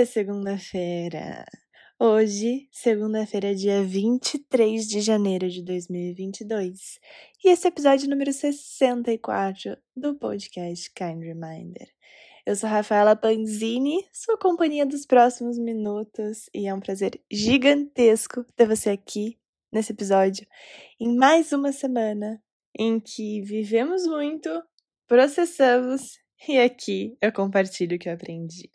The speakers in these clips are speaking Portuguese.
dia, segunda-feira! Hoje, segunda-feira, dia 23 de janeiro de 2022, e esse é o episódio número 64 do podcast Kind Reminder. Eu sou Rafaela Panzini, sua companhia dos próximos minutos, e é um prazer gigantesco ter você aqui nesse episódio, em mais uma semana em que vivemos muito, processamos e aqui eu compartilho o que eu aprendi.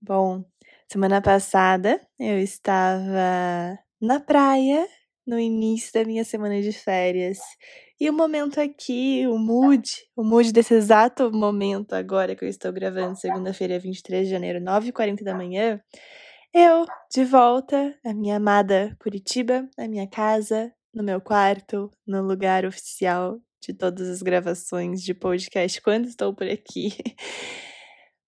Bom, semana passada eu estava na praia no início da minha semana de férias. E o momento aqui, o mood, o mood desse exato momento agora que eu estou gravando, segunda-feira, 23 de janeiro, 9h40 da manhã, eu de volta à minha amada Curitiba, na minha casa, no meu quarto, no lugar oficial de todas as gravações de podcast quando estou por aqui.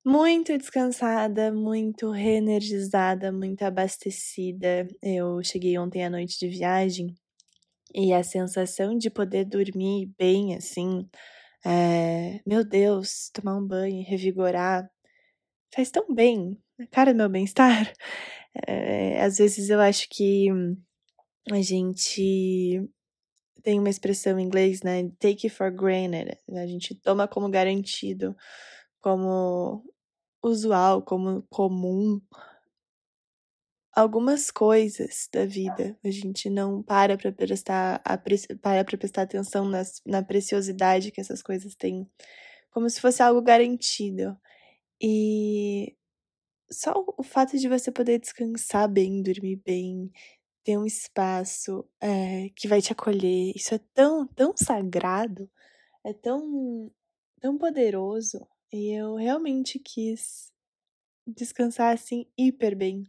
Muito descansada, muito reenergizada, muito abastecida. Eu cheguei ontem à noite de viagem e a sensação de poder dormir bem, assim, é, meu Deus, tomar um banho, revigorar, faz tão bem, cara meu bem-estar. É, às vezes eu acho que a gente tem uma expressão em inglês, né? Take it for granted. A gente toma como garantido, como usual, como comum. Algumas coisas da vida a gente não para para prestar, a, para pra prestar atenção nas, na preciosidade que essas coisas têm, como se fosse algo garantido. E só o fato de você poder descansar bem, dormir bem, ter um espaço é, que vai te acolher. Isso é tão, tão sagrado, é tão, tão poderoso. E eu realmente quis descansar assim hiper bem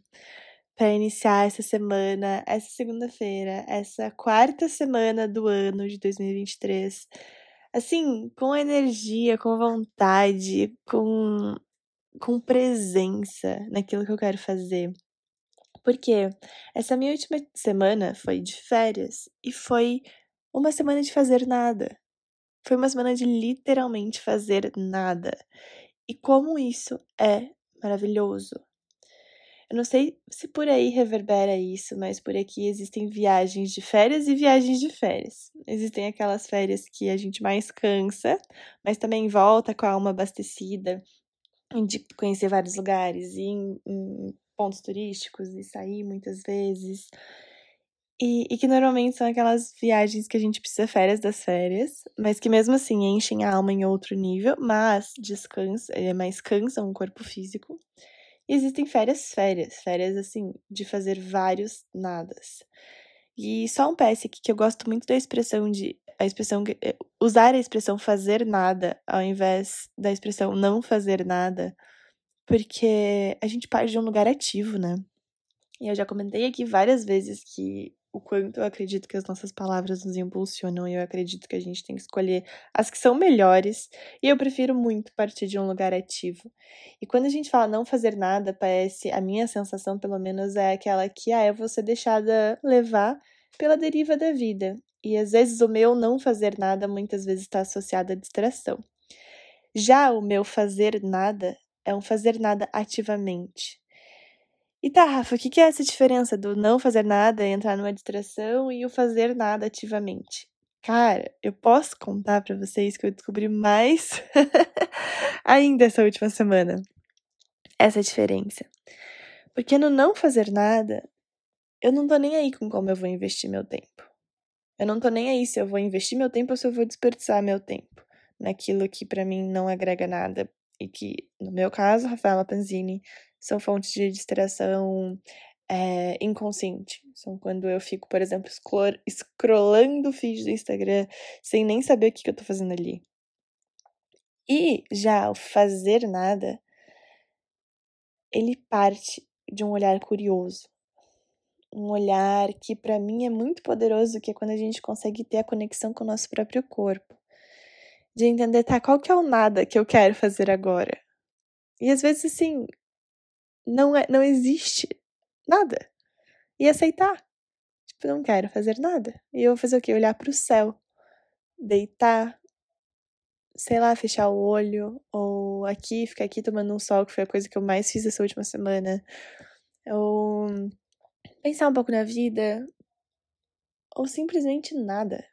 para iniciar essa semana, essa segunda-feira, essa quarta semana do ano de 2023. Assim, com energia, com vontade, com com presença naquilo que eu quero fazer. Porque essa minha última semana foi de férias e foi uma semana de fazer nada. Foi uma semana de literalmente fazer nada. E como isso é maravilhoso. Eu não sei se por aí reverbera isso, mas por aqui existem viagens de férias e viagens de férias. Existem aquelas férias que a gente mais cansa, mas também volta com a alma abastecida, de conhecer vários lugares, ir em, em pontos turísticos e sair muitas vezes. E, e, que normalmente são aquelas viagens que a gente precisa férias das férias, mas que mesmo assim enchem a alma em outro nível, mas descansa, é, mas cansam o corpo físico. E existem férias, férias, férias assim, de fazer vários nadas. E só um PS aqui que eu gosto muito da expressão de a expressão eh, usar a expressão fazer nada ao invés da expressão não fazer nada, porque a gente parte de um lugar ativo, né? E eu já comentei aqui várias vezes que o quanto eu acredito que as nossas palavras nos impulsionam e eu acredito que a gente tem que escolher as que são melhores. E eu prefiro muito partir de um lugar ativo. E quando a gente fala não fazer nada, parece, a minha sensação pelo menos é aquela que ah, é você deixada levar pela deriva da vida. E às vezes o meu não fazer nada muitas vezes está associado à distração. Já o meu fazer nada é um fazer nada ativamente. E tá, Rafa, o que é essa diferença do não fazer nada, entrar numa distração e o fazer nada ativamente? Cara, eu posso contar para vocês que eu descobri mais ainda essa última semana. Essa diferença. Porque no não fazer nada, eu não tô nem aí com como eu vou investir meu tempo. Eu não tô nem aí se eu vou investir meu tempo ou se eu vou desperdiçar meu tempo naquilo que para mim não agrega nada e que, no meu caso, Rafaela Panzini, são fontes de distração é, inconsciente. São quando eu fico, por exemplo, scrollando o feed do Instagram sem nem saber o que, que eu tô fazendo ali. E já o fazer nada, ele parte de um olhar curioso. Um olhar que para mim é muito poderoso, que é quando a gente consegue ter a conexão com o nosso próprio corpo. De entender, tá, qual que é o nada que eu quero fazer agora? E às vezes, assim, não, é, não existe nada. E aceitar. Tipo, não quero fazer nada. E eu vou fazer o quê? Olhar para o céu. Deitar sei lá, fechar o olho, ou aqui, ficar aqui tomando um sol, que foi a coisa que eu mais fiz essa última semana. Ou pensar um pouco na vida, ou simplesmente nada.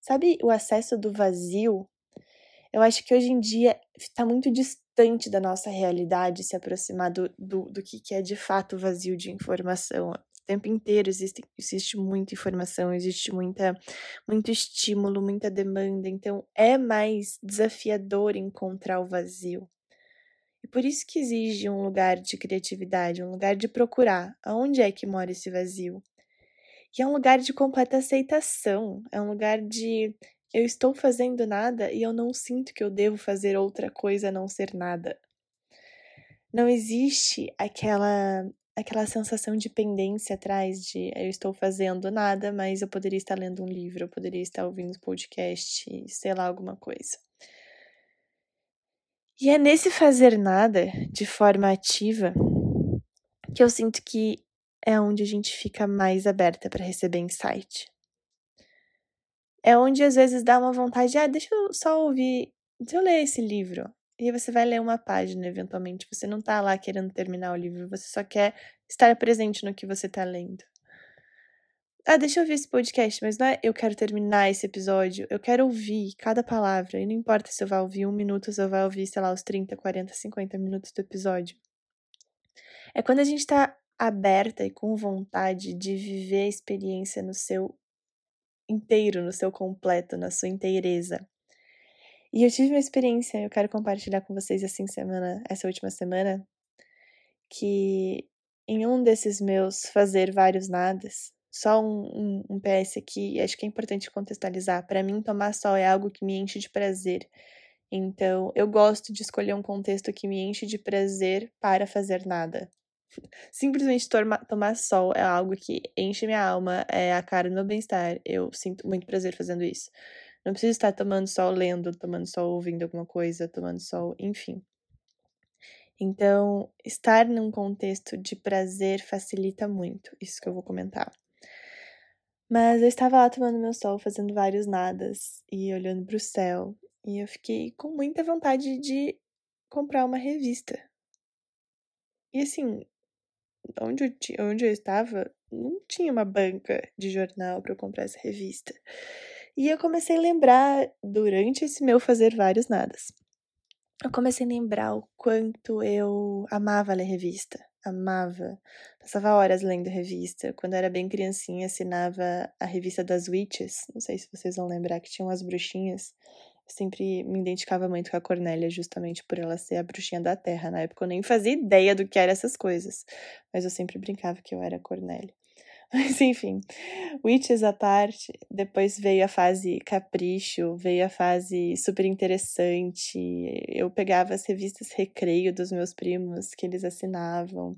Sabe o acesso do vazio? Eu acho que hoje em dia está muito distante da nossa realidade se aproximar do, do, do que, que é de fato vazio de informação. O tempo inteiro existe, existe muita informação, existe muita, muito estímulo, muita demanda, então é mais desafiador encontrar o vazio. E por isso que exige um lugar de criatividade, um lugar de procurar aonde é que mora esse vazio. E é um lugar de completa aceitação, é um lugar de eu estou fazendo nada e eu não sinto que eu devo fazer outra coisa a não ser nada. Não existe aquela aquela sensação de pendência atrás de eu estou fazendo nada, mas eu poderia estar lendo um livro, eu poderia estar ouvindo um podcast, sei lá, alguma coisa. E é nesse fazer nada de forma ativa que eu sinto que é onde a gente fica mais aberta para receber insight. É onde às vezes dá uma vontade, ah, deixa eu só ouvir, deixa eu ler esse livro. E você vai ler uma página eventualmente. Você não tá lá querendo terminar o livro, você só quer estar presente no que você tá lendo. Ah, deixa eu ouvir esse podcast, mas não é eu quero terminar esse episódio, eu quero ouvir cada palavra, e não importa se eu vou ouvir um minuto se eu vou ouvir, sei lá, os 30, 40, 50 minutos do episódio. É quando a gente tá aberta e com vontade de viver a experiência no seu inteiro, no seu completo, na sua inteireza. E eu tive uma experiência, eu quero compartilhar com vocês assim semana, essa última semana, que em um desses meus fazer vários nadas, só um, um, um PS aqui, acho que é importante contextualizar. Para mim, tomar sol é algo que me enche de prazer. Então, eu gosto de escolher um contexto que me enche de prazer para fazer nada. Simplesmente tomar, tomar sol é algo que enche minha alma, é a cara do meu bem-estar. Eu sinto muito prazer fazendo isso. Não preciso estar tomando sol lendo, tomando sol ouvindo alguma coisa, tomando sol, enfim. Então, estar num contexto de prazer facilita muito, isso que eu vou comentar. Mas eu estava lá tomando meu sol, fazendo vários nadas e olhando para o céu, e eu fiquei com muita vontade de comprar uma revista. E assim, onde eu, onde eu estava, não tinha uma banca de jornal para eu comprar essa revista. E eu comecei a lembrar, durante esse meu fazer vários nadas, eu comecei a lembrar o quanto eu amava ler revista amava. Passava horas lendo revista. Quando eu era bem criancinha, assinava a revista das Witches. Não sei se vocês vão lembrar que tinham as bruxinhas. Sempre me identificava muito com a Cornélia, justamente por ela ser a bruxinha da Terra. Na época eu nem fazia ideia do que eram essas coisas. Mas eu sempre brincava que eu era a Cornélia. Mas enfim, Witches à parte, depois veio a fase capricho, veio a fase super interessante. Eu pegava as revistas Recreio dos meus primos que eles assinavam.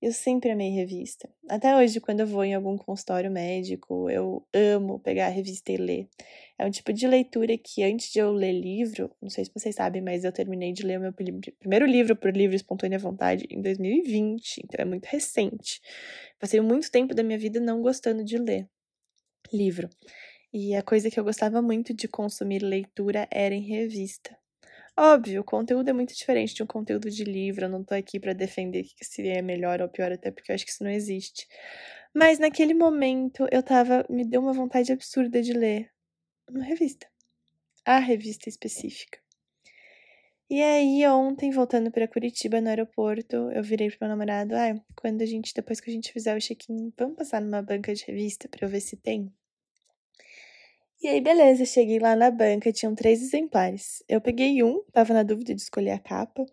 Eu sempre amei revista. Até hoje, quando eu vou em algum consultório médico, eu amo pegar a revista e ler. É um tipo de leitura que, antes de eu ler livro, não sei se vocês sabem, mas eu terminei de ler o meu primeiro livro por livre espontânea vontade em 2020, então é muito recente. Passei muito tempo da minha vida não gostando de ler livro. E a coisa que eu gostava muito de consumir leitura era em revista. Óbvio, o conteúdo é muito diferente de um conteúdo de livro. Eu não tô aqui para defender que se é melhor ou pior, até porque eu acho que isso não existe. Mas naquele momento eu tava. Me deu uma vontade absurda de ler uma revista. A revista específica. E aí, ontem, voltando para Curitiba, no aeroporto, eu virei pro meu namorado: ah, quando a gente, depois que a gente fizer o check-in, vamos passar numa banca de revista pra eu ver se tem? E aí, beleza, cheguei lá na banca, tinham três exemplares. Eu peguei um, tava na dúvida de escolher a capa,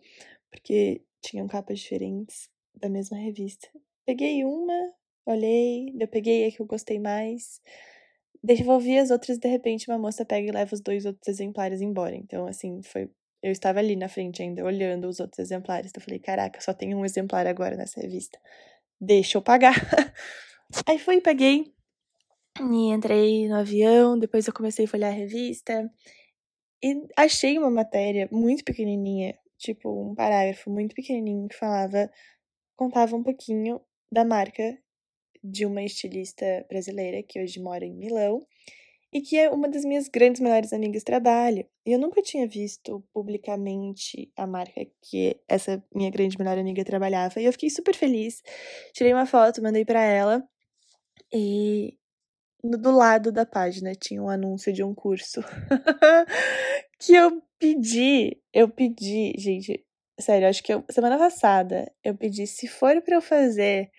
porque tinham capas diferentes da mesma revista. Peguei uma, olhei, eu peguei a que eu gostei mais, devolvi as outras, de repente uma moça pega e leva os dois outros exemplares embora. Então, assim, foi. Eu estava ali na frente ainda, olhando os outros exemplares. Então, eu falei, caraca, só tem um exemplar agora nessa revista. Deixa eu pagar. aí fui, paguei, e entrei no avião, depois eu comecei a folhear a revista e achei uma matéria muito pequenininha, tipo um parágrafo muito pequenininho que falava, contava um pouquinho da marca de uma estilista brasileira que hoje mora em Milão e que é uma das minhas grandes melhores amigas trabalha. E eu nunca tinha visto publicamente a marca que essa minha grande melhor amiga trabalhava. E eu fiquei super feliz. Tirei uma foto, mandei para ela. E do lado da página tinha um anúncio de um curso que eu pedi, eu pedi, gente, sério, acho que eu, semana passada eu pedi se for para eu fazer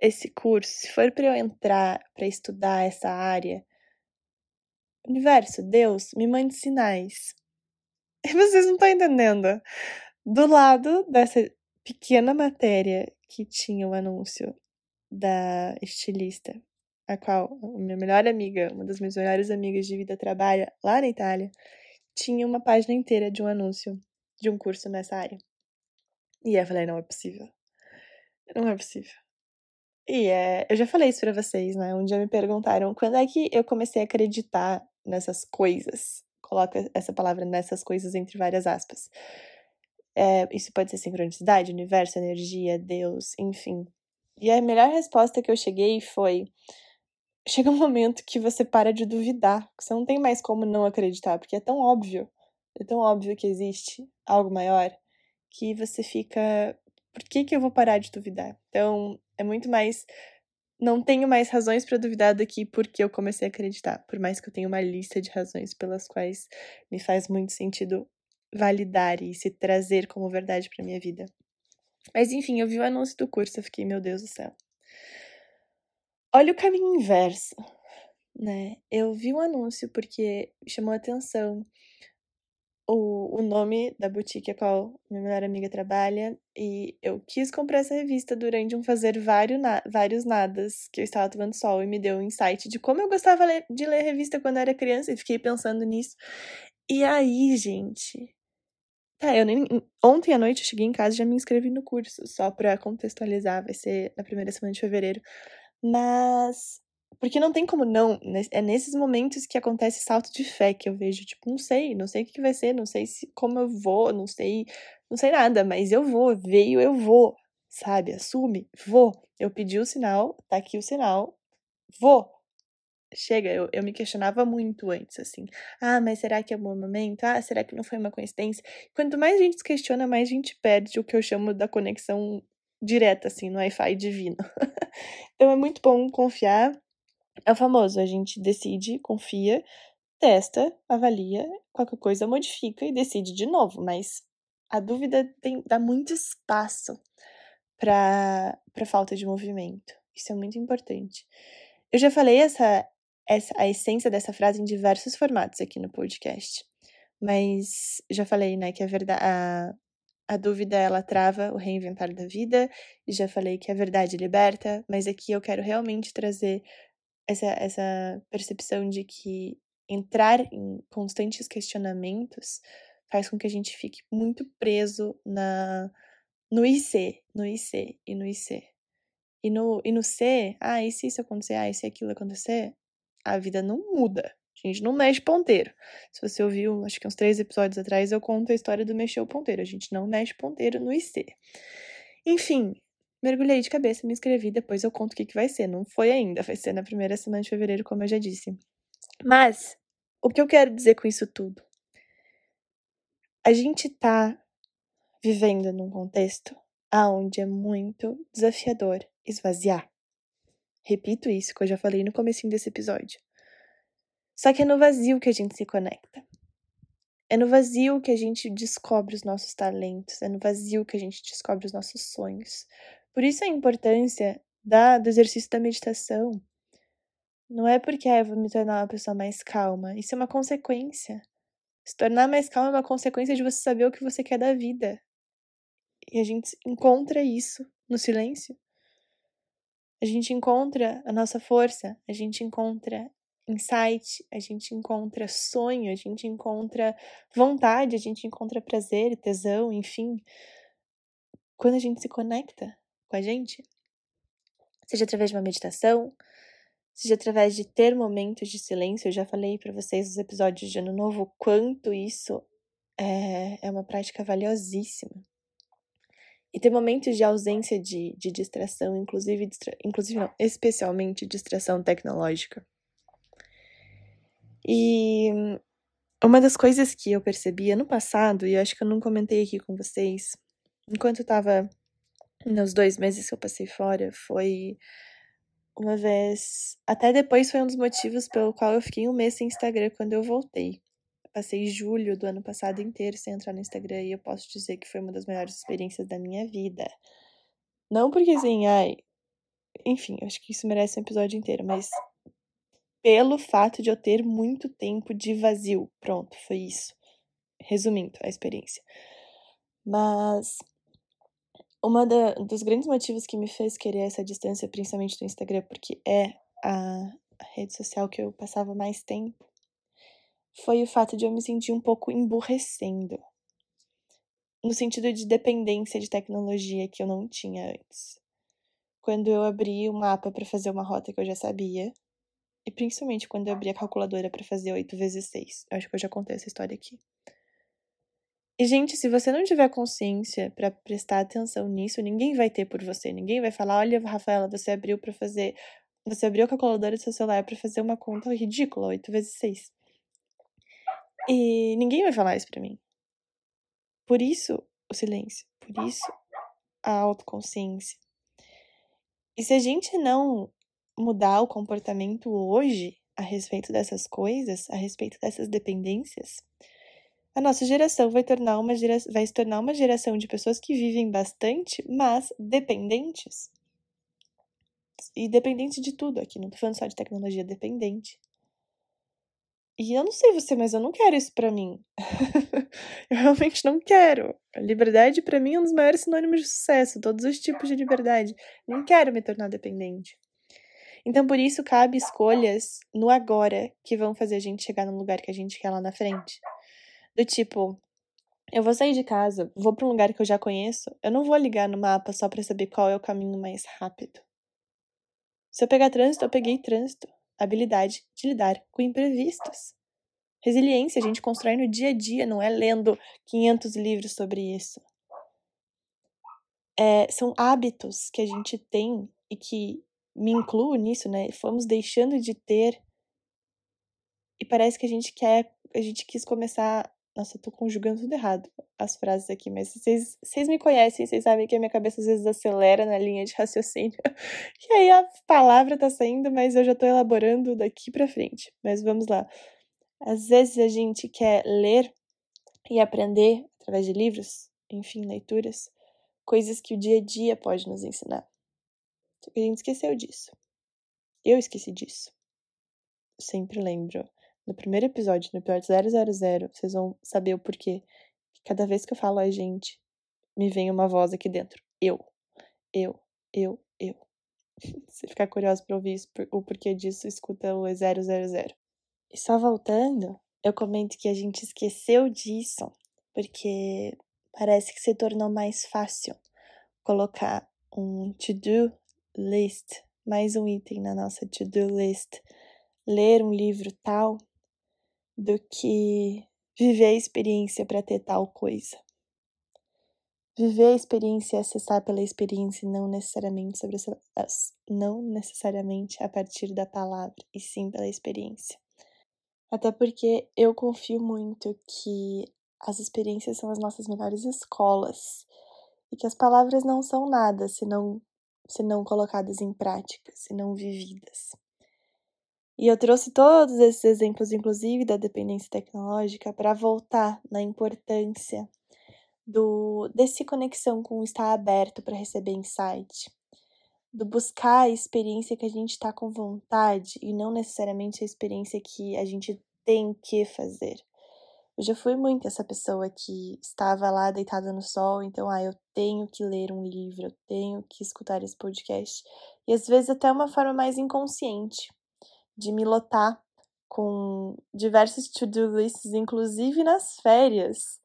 esse curso, se for para eu entrar para estudar essa área, universo, Deus, me mande sinais. E vocês não estão entendendo. Do lado dessa pequena matéria que tinha o anúncio da estilista a qual minha melhor amiga, uma das minhas melhores amigas de vida trabalha lá na Itália, tinha uma página inteira de um anúncio de um curso nessa área. E eu falei, não é possível. Não é possível. E é, eu já falei isso pra vocês, né? Um dia me perguntaram quando é que eu comecei a acreditar nessas coisas. Coloca essa palavra nessas coisas entre várias aspas. É, isso pode ser sincronicidade, universo, energia, Deus, enfim. E a melhor resposta que eu cheguei foi: chega um momento que você para de duvidar, que você não tem mais como não acreditar, porque é tão óbvio, é tão óbvio que existe algo maior, que você fica, por que que eu vou parar de duvidar? Então, é muito mais não tenho mais razões para duvidar daqui porque eu comecei a acreditar, por mais que eu tenha uma lista de razões pelas quais me faz muito sentido validar e se trazer como verdade para minha vida. Mas enfim, eu vi o anúncio do curso, eu fiquei, meu Deus do céu. Olha o caminho inverso, né? Eu vi um anúncio porque chamou a atenção o, o nome da boutique a qual minha melhor amiga trabalha e eu quis comprar essa revista durante um fazer vários, na, vários nadas que eu estava tomando sol e me deu um insight de como eu gostava de ler revista quando era criança e fiquei pensando nisso. E aí, gente, Tá, eu nem. Ontem à noite eu cheguei em casa e já me inscrevi no curso, só pra contextualizar, vai ser na primeira semana de fevereiro. Mas. Porque não tem como não. É nesses momentos que acontece salto de fé que eu vejo, tipo, não sei, não sei o que vai ser, não sei se como eu vou, não sei, não sei nada, mas eu vou, veio, eu vou, sabe? Assume, vou. Eu pedi o sinal, tá aqui o sinal, vou. Chega, eu, eu me questionava muito antes, assim. Ah, mas será que é um bom momento? Ah, será que não foi uma coincidência? Quanto mais a gente se questiona, mais a gente perde o que eu chamo da conexão direta, assim, no Wi-Fi divino. então é muito bom confiar. É o famoso, a gente decide, confia, testa, avalia, qualquer coisa modifica e decide de novo, mas a dúvida tem, dá muito espaço para falta de movimento. Isso é muito importante. Eu já falei essa, essa, a essência dessa frase em diversos formatos aqui no podcast. Mas já falei, né, que a verdade, a, a dúvida ela trava o reinventar da vida, e já falei que a verdade liberta, mas aqui eu quero realmente trazer essa, essa percepção de que entrar em constantes questionamentos faz com que a gente fique muito preso na no IC, no IC e no IC. E no, e no C, ah, e se isso acontecer, ah, e se aquilo acontecer, a vida não muda. A gente não mexe ponteiro. Se você ouviu, acho que uns três episódios atrás, eu conto a história do mexer o ponteiro. A gente não mexe ponteiro no IC. Enfim, mergulhei de cabeça, me inscrevi, depois eu conto o que, que vai ser. Não foi ainda, vai ser na primeira semana de fevereiro, como eu já disse. Mas, o que eu quero dizer com isso tudo? A gente tá vivendo num contexto aonde é muito desafiador esvaziar. Repito isso que eu já falei no comecinho desse episódio. Só que é no vazio que a gente se conecta. É no vazio que a gente descobre os nossos talentos, é no vazio que a gente descobre os nossos sonhos. Por isso a importância da, do exercício da meditação. Não é porque ah, eu vou me tornar uma pessoa mais calma. Isso é uma consequência. Se tornar mais calma é uma consequência de você saber o que você quer da vida. E a gente encontra isso no silêncio. A gente encontra a nossa força, a gente encontra insight, a gente encontra sonho, a gente encontra vontade, a gente encontra prazer, tesão, enfim. Quando a gente se conecta com a gente, seja através de uma meditação, seja através de ter momentos de silêncio, eu já falei para vocês nos episódios de Ano Novo quanto isso é, é uma prática valiosíssima. E ter momentos de ausência de, de distração, inclusive, distra, inclusive não, especialmente distração tecnológica. E uma das coisas que eu percebi ano passado, e eu acho que eu não comentei aqui com vocês, enquanto eu tava nos dois meses que eu passei fora, foi uma vez. Até depois foi um dos motivos pelo qual eu fiquei um mês sem Instagram quando eu voltei. passei julho do ano passado inteiro sem entrar no Instagram e eu posso dizer que foi uma das melhores experiências da minha vida. Não porque assim, ai. Enfim, acho que isso merece um episódio inteiro, mas pelo fato de eu ter muito tempo de vazio. Pronto, foi isso. Resumindo a experiência. Mas uma dos grandes motivos que me fez querer essa distância, principalmente do Instagram, porque é a, a rede social que eu passava mais tempo, foi o fato de eu me sentir um pouco emburrecendo. No sentido de dependência de tecnologia que eu não tinha antes. Quando eu abri o mapa para fazer uma rota que eu já sabia, e principalmente quando eu abri a calculadora para fazer 8 vezes 6. Eu acho que eu já contei essa história aqui. E, gente, se você não tiver consciência para prestar atenção nisso, ninguém vai ter por você. Ninguém vai falar: olha, Rafaela, você abriu para fazer. Você abriu a calculadora do seu celular para fazer uma conta ridícula, 8 vezes 6. E ninguém vai falar isso pra mim. Por isso, o silêncio. Por isso, a autoconsciência. E se a gente não mudar o comportamento hoje a respeito dessas coisas, a respeito dessas dependências, a nossa geração vai, tornar uma gera... vai se tornar uma geração de pessoas que vivem bastante, mas dependentes. E dependente de tudo aqui, não tô falando só de tecnologia, dependente. E eu não sei você, mas eu não quero isso para mim. eu realmente não quero. A liberdade para mim é um dos maiores sinônimos de sucesso, todos os tipos de liberdade. Não quero me tornar dependente. Então, por isso, cabe escolhas no agora que vão fazer a gente chegar no lugar que a gente quer lá na frente. Do tipo, eu vou sair de casa, vou para um lugar que eu já conheço, eu não vou ligar no mapa só para saber qual é o caminho mais rápido. Se eu pegar trânsito, eu peguei trânsito. Habilidade de lidar com imprevistos. Resiliência a gente constrói no dia a dia, não é lendo 500 livros sobre isso. É, são hábitos que a gente tem e que me incluo nisso, né? Fomos deixando de ter e parece que a gente quer, a gente quis começar. Nossa, eu tô conjugando tudo errado as frases aqui, mas vocês, vocês me conhecem, vocês sabem que a minha cabeça às vezes acelera na linha de raciocínio. E aí a palavra tá saindo, mas eu já tô elaborando daqui para frente. Mas vamos lá. Às vezes a gente quer ler e aprender através de livros, enfim, leituras, coisas que o dia a dia pode nos ensinar. A gente esqueceu disso. Eu esqueci disso. Sempre lembro. No primeiro episódio, no episódio 000, vocês vão saber o porquê. Cada vez que eu falo a gente, me vem uma voz aqui dentro. Eu. Eu. Eu. Eu. Se ficar curioso pra ouvir isso, o porquê disso, escuta o 000. E só voltando, eu comento que a gente esqueceu disso porque parece que se tornou mais fácil colocar um to-do list, mais um item na nossa to-do list, ler um livro tal, do que viver a experiência para ter tal coisa. Viver a experiência e acessar pela experiência, não necessariamente sobre não necessariamente a partir da palavra, e sim pela experiência. Até porque eu confio muito que as experiências são as nossas melhores escolas e que as palavras não são nada se não se não colocadas em prática, se não vividas. E eu trouxe todos esses exemplos, inclusive da dependência tecnológica, para voltar na importância do desse conexão com estar aberto para receber insight, do buscar a experiência que a gente está com vontade e não necessariamente a experiência que a gente tem que fazer. Eu já fui muito essa pessoa que estava lá deitada no sol, então, ah, eu tenho que ler um livro, eu tenho que escutar esse podcast. E às vezes até uma forma mais inconsciente de me lotar com diversos to-do lists, inclusive nas férias,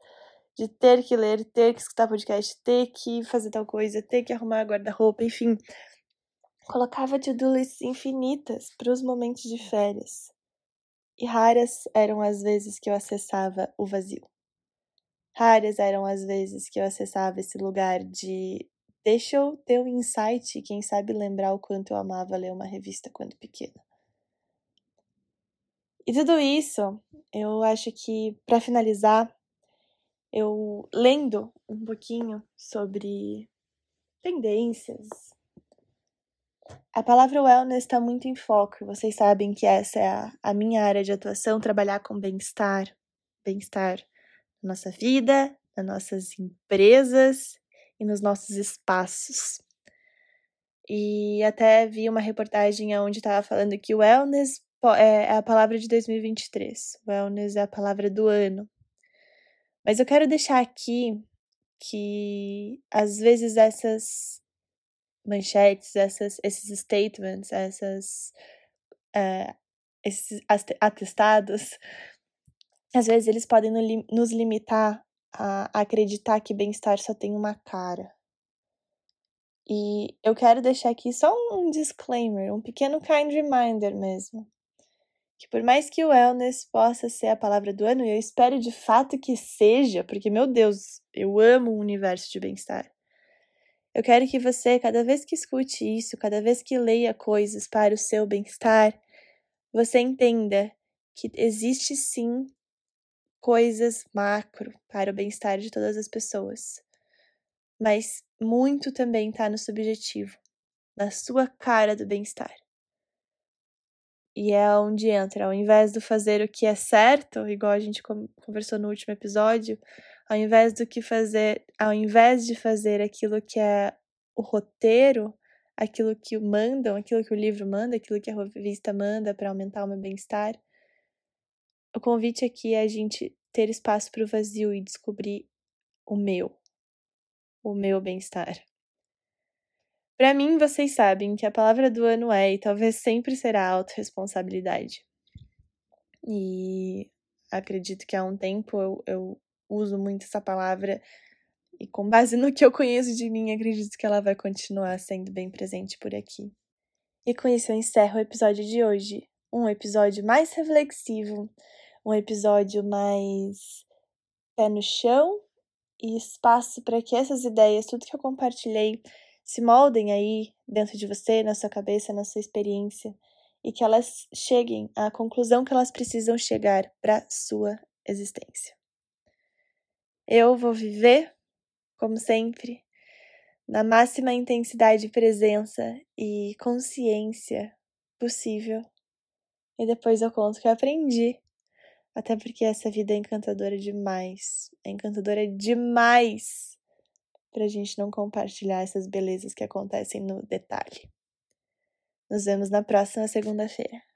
de ter que ler, ter que escutar podcast, ter que fazer tal coisa, ter que arrumar guarda-roupa, enfim. Colocava to-do lists infinitas para os momentos de férias e raras eram as vezes que eu acessava o vazio. Raras eram as vezes que eu acessava esse lugar de deixa eu ter um insight quem sabe lembrar o quanto eu amava ler uma revista quando pequena. E tudo isso, eu acho que, para finalizar, eu lendo um pouquinho sobre tendências. A palavra wellness está muito em foco. Vocês sabem que essa é a, a minha área de atuação, trabalhar com bem-estar, bem-estar na nossa vida, nas nossas empresas e nos nossos espaços. E até vi uma reportagem onde estava falando que wellness é, é a palavra de 2023. Wellness é a palavra do ano. Mas eu quero deixar aqui que às vezes essas manchetes, essas, esses statements, essas, uh, esses atestados, às vezes eles podem nos limitar a acreditar que bem-estar só tem uma cara. E eu quero deixar aqui só um disclaimer, um pequeno kind reminder mesmo que por mais que o wellness possa ser a palavra do ano, e eu espero de fato que seja, porque, meu Deus, eu amo o universo de bem-estar. Eu quero que você, cada vez que escute isso, cada vez que leia coisas para o seu bem-estar, você entenda que existe sim coisas macro para o bem-estar de todas as pessoas. Mas muito também está no subjetivo, na sua cara do bem-estar. E é onde entra, ao invés de fazer o que é certo, igual a gente conversou no último episódio, ao invés do que fazer, ao invés de fazer aquilo que é o roteiro, aquilo que mandam, aquilo que o livro manda, aquilo que a revista manda para aumentar o meu bem-estar, o convite aqui é a gente ter espaço para o vazio e descobrir o meu, o meu bem-estar. Para mim, vocês sabem que a palavra do ano é e talvez sempre será autorresponsabilidade. E acredito que há um tempo eu, eu uso muito essa palavra e com base no que eu conheço de mim, acredito que ela vai continuar sendo bem presente por aqui. E com isso eu encerro o episódio de hoje. Um episódio mais reflexivo, um episódio mais pé no chão e espaço para que essas ideias, tudo que eu compartilhei, se moldem aí dentro de você, na sua cabeça, na sua experiência e que elas cheguem à conclusão que elas precisam chegar para sua existência. Eu vou viver, como sempre, na máxima intensidade de presença e consciência possível. E depois eu conto que eu aprendi. Até porque essa vida é encantadora demais. É encantadora demais para a gente não compartilhar essas belezas que acontecem no detalhe. Nos vemos na próxima segunda-feira.